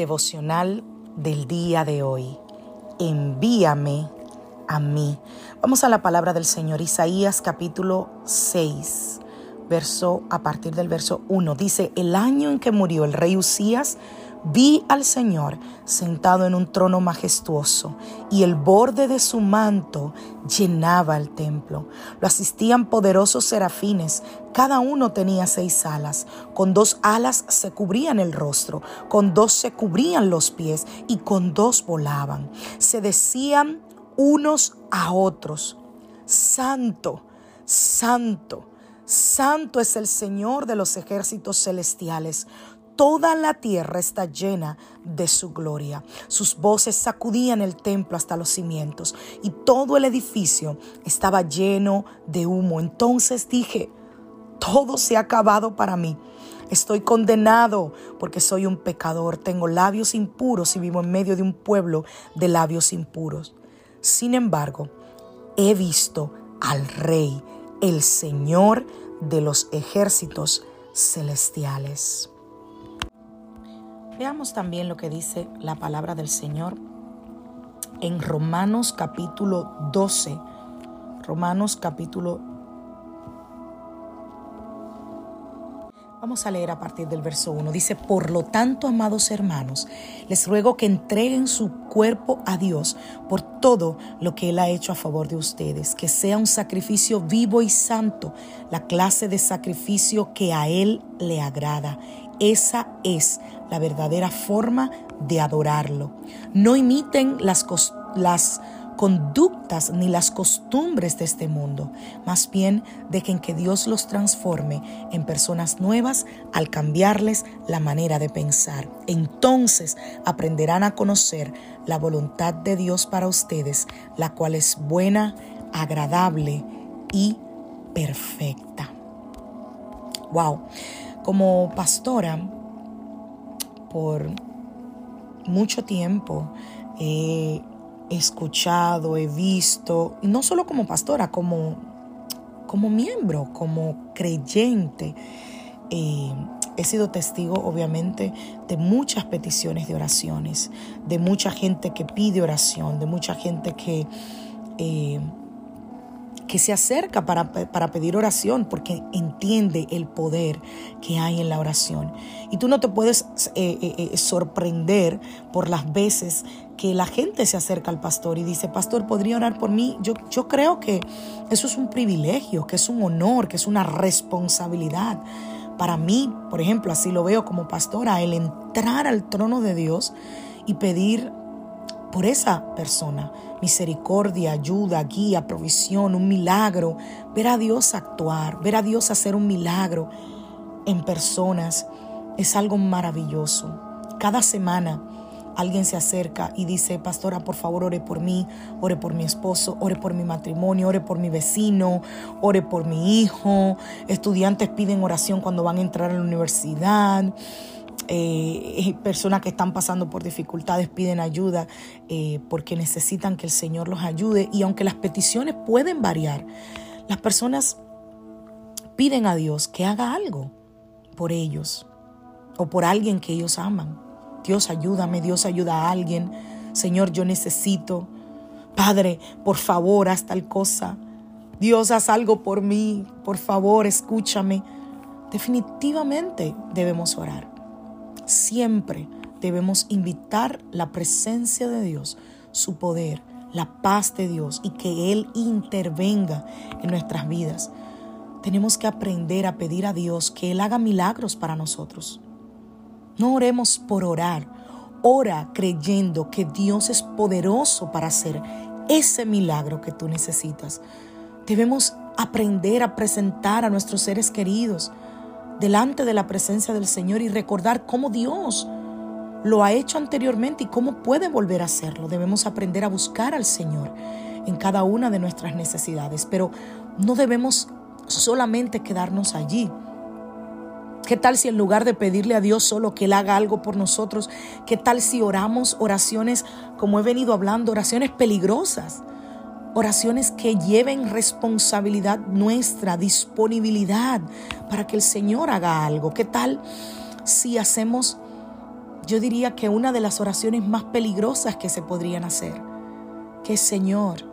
Devocional del día de hoy. Envíame a mí. Vamos a la palabra del Señor, Isaías capítulo 6, verso a partir del verso 1. Dice, el año en que murió el rey Usías, Vi al Señor sentado en un trono majestuoso y el borde de su manto llenaba el templo. Lo asistían poderosos serafines, cada uno tenía seis alas, con dos alas se cubrían el rostro, con dos se cubrían los pies y con dos volaban. Se decían unos a otros, Santo, Santo. Santo es el Señor de los ejércitos celestiales toda la tierra está llena de su gloria. Sus voces sacudían el templo hasta los cimientos y todo el edificio estaba lleno de humo. Entonces dije, todo se ha acabado para mí. Estoy condenado porque soy un pecador, tengo labios impuros y vivo en medio de un pueblo de labios impuros. Sin embargo, he visto al Rey, el Señor de los ejércitos celestiales. Veamos también lo que dice la palabra del Señor en Romanos capítulo 12. Romanos capítulo Vamos a leer a partir del verso 1. Dice, por lo tanto, amados hermanos, les ruego que entreguen su cuerpo a Dios por todo lo que Él ha hecho a favor de ustedes, que sea un sacrificio vivo y santo, la clase de sacrificio que a Él le agrada. Esa es la verdadera forma de adorarlo. No imiten las, las conductas ni las costumbres de este mundo. Más bien dejen que Dios los transforme en personas nuevas al cambiarles la manera de pensar. Entonces aprenderán a conocer la voluntad de Dios para ustedes, la cual es buena, agradable y perfecta. Wow. Como pastora, por mucho tiempo he escuchado, he visto, no solo como pastora, como, como miembro, como creyente, eh, he sido testigo obviamente de muchas peticiones de oraciones, de mucha gente que pide oración, de mucha gente que... Eh, que se acerca para, pedir oración porque entiende el poder que hay en la oración. Y tú no te puedes eh, eh, eh, sorprender por las veces que la gente se acerca al pastor y dice, pastor, ¿podría orar por mí? Yo, yo creo que eso es un privilegio, que es un honor, que es una responsabilidad. Para mí, por ejemplo, así lo veo como pastora, el entrar al trono de Dios y pedir por esa persona. Misericordia, ayuda, guía, provisión, un milagro. Ver a Dios actuar, ver a Dios hacer un milagro en personas es algo maravilloso. Cada semana alguien se acerca y dice, pastora, por favor, ore por mí, ore por mi esposo, ore por mi matrimonio, ore por mi vecino, ore por mi hijo. Estudiantes piden oración cuando van a entrar a la universidad. Eh, personas que están pasando por dificultades piden ayuda eh, porque necesitan que el Señor los ayude y aunque las peticiones pueden variar, las personas piden a Dios que haga algo por ellos o por alguien que ellos aman. Dios ayúdame, Dios ayuda a alguien. Señor, yo necesito. Padre, por favor, haz tal cosa. Dios, haz algo por mí. Por favor, escúchame. Definitivamente debemos orar. Siempre debemos invitar la presencia de Dios, su poder, la paz de Dios y que Él intervenga en nuestras vidas. Tenemos que aprender a pedir a Dios que Él haga milagros para nosotros. No oremos por orar. Ora creyendo que Dios es poderoso para hacer ese milagro que tú necesitas. Debemos aprender a presentar a nuestros seres queridos delante de la presencia del Señor y recordar cómo Dios lo ha hecho anteriormente y cómo puede volver a hacerlo. Debemos aprender a buscar al Señor en cada una de nuestras necesidades, pero no debemos solamente quedarnos allí. ¿Qué tal si en lugar de pedirle a Dios solo que Él haga algo por nosotros, qué tal si oramos oraciones, como he venido hablando, oraciones peligrosas? Oraciones que lleven responsabilidad nuestra, disponibilidad para que el Señor haga algo. ¿Qué tal si hacemos, yo diría que una de las oraciones más peligrosas que se podrían hacer? Que Señor,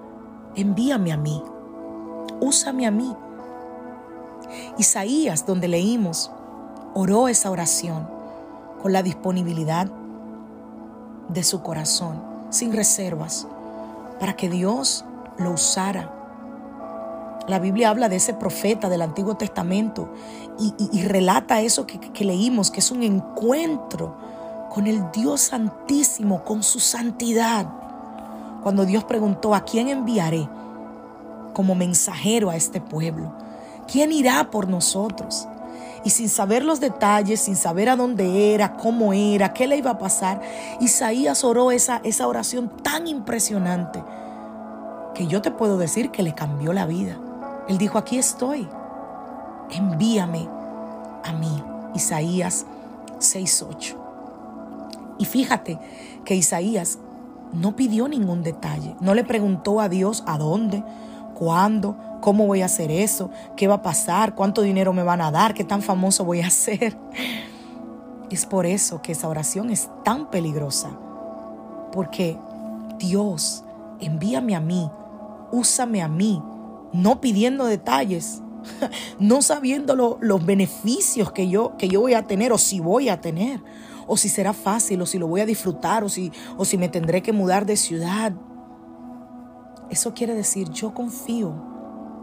envíame a mí, úsame a mí. Isaías, donde leímos, oró esa oración con la disponibilidad de su corazón, sin reservas, para que Dios lo usara. La Biblia habla de ese profeta del Antiguo Testamento y, relata eso que, que leímos, que es un encuentro con el Dios Santísimo, con su santidad. Cuando Dios preguntó, ¿a quién enviaré como mensajero a este pueblo? ¿Quién irá por nosotros? Y sin saber los detalles, sin saber a dónde era, cómo era, qué le iba a pasar, Isaías oró esa, esa oración tan impresionante que yo te puedo decir que le cambió la vida. Él dijo, aquí estoy, envíame a mí. Isaías 6.8. Y fíjate que Isaías no pidió ningún detalle, no le preguntó a Dios a dónde, cuándo, cómo voy a hacer eso, qué va a pasar, cuánto dinero me van a dar, qué tan famoso voy a ser. Es por eso que esa oración es tan peligrosa, porque Dios, envíame a mí úsame a mí, no pidiendo detalles, no sabiendo los beneficios que yo, que yo voy a tener o si voy a tener, o si será fácil, o si lo voy a disfrutar, o si, o si me tendré que mudar de ciudad. Eso quiere decir, yo confío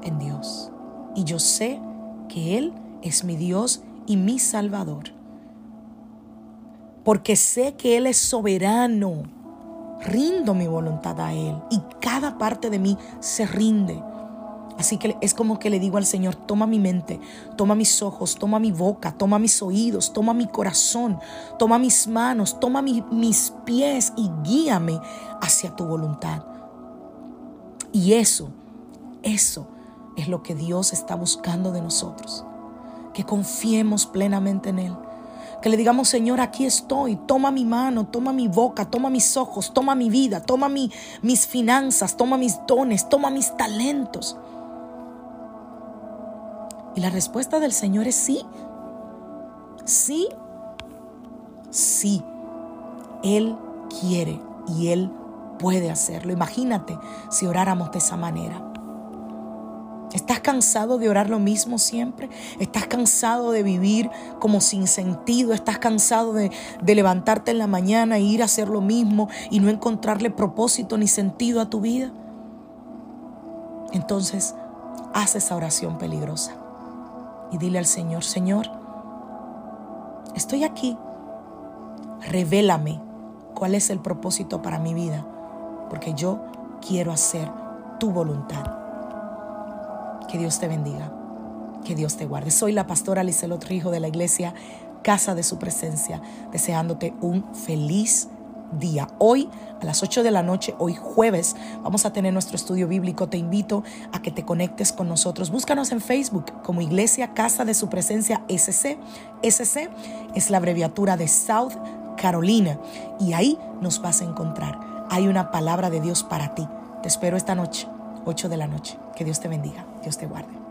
en Dios y yo sé que Él es mi Dios y mi Salvador. Porque sé que Él es soberano rindo mi voluntad a Él y cada parte de mí se rinde. Así que es como que le digo al Señor, toma mi mente, toma mis ojos, toma mi boca, toma mis oídos, toma mi corazón, toma mis manos, toma mis pies y guíame hacia tu voluntad. Y eso, eso es lo que Dios está buscando de nosotros, que confiemos plenamente en Él que le digamos, Señor, aquí estoy, toma mi mano, toma mi boca, toma mis ojos, toma mi vida, toma mi, mis finanzas, toma mis dones, toma mis talentos. Y la respuesta del Señor es sí. Sí, sí. Él quiere y Él puede hacerlo. Imagínate si oráramos de esa manera. ¿Estás cansado de orar lo mismo siempre? ¿Estás cansado de vivir como sin sentido? ¿Estás cansado de, levantarte en la mañana e ir a hacer lo mismo y no encontrarle propósito ni sentido a tu vida? Entonces, haz esa oración peligrosa y dile al Señor, Señor, estoy aquí, revélame cuál es el propósito para mi vida, porque yo quiero hacer tu voluntad. Que Dios te bendiga. Que Dios te guarde. Soy la pastora Lizelot Hijo de la iglesia Casa de Su Presencia, deseándote un feliz día. Hoy a las 8 de la noche, hoy jueves, vamos a tener nuestro estudio bíblico. Te invito a que te conectes con nosotros. Búscanos en Facebook como Iglesia Casa de Su Presencia SC. SC es la abreviatura de South Carolina y ahí nos vas a encontrar. Hay una palabra de Dios para ti. Te espero esta noche. 8 de la noche. Que Dios te bendiga, Dios te guarde.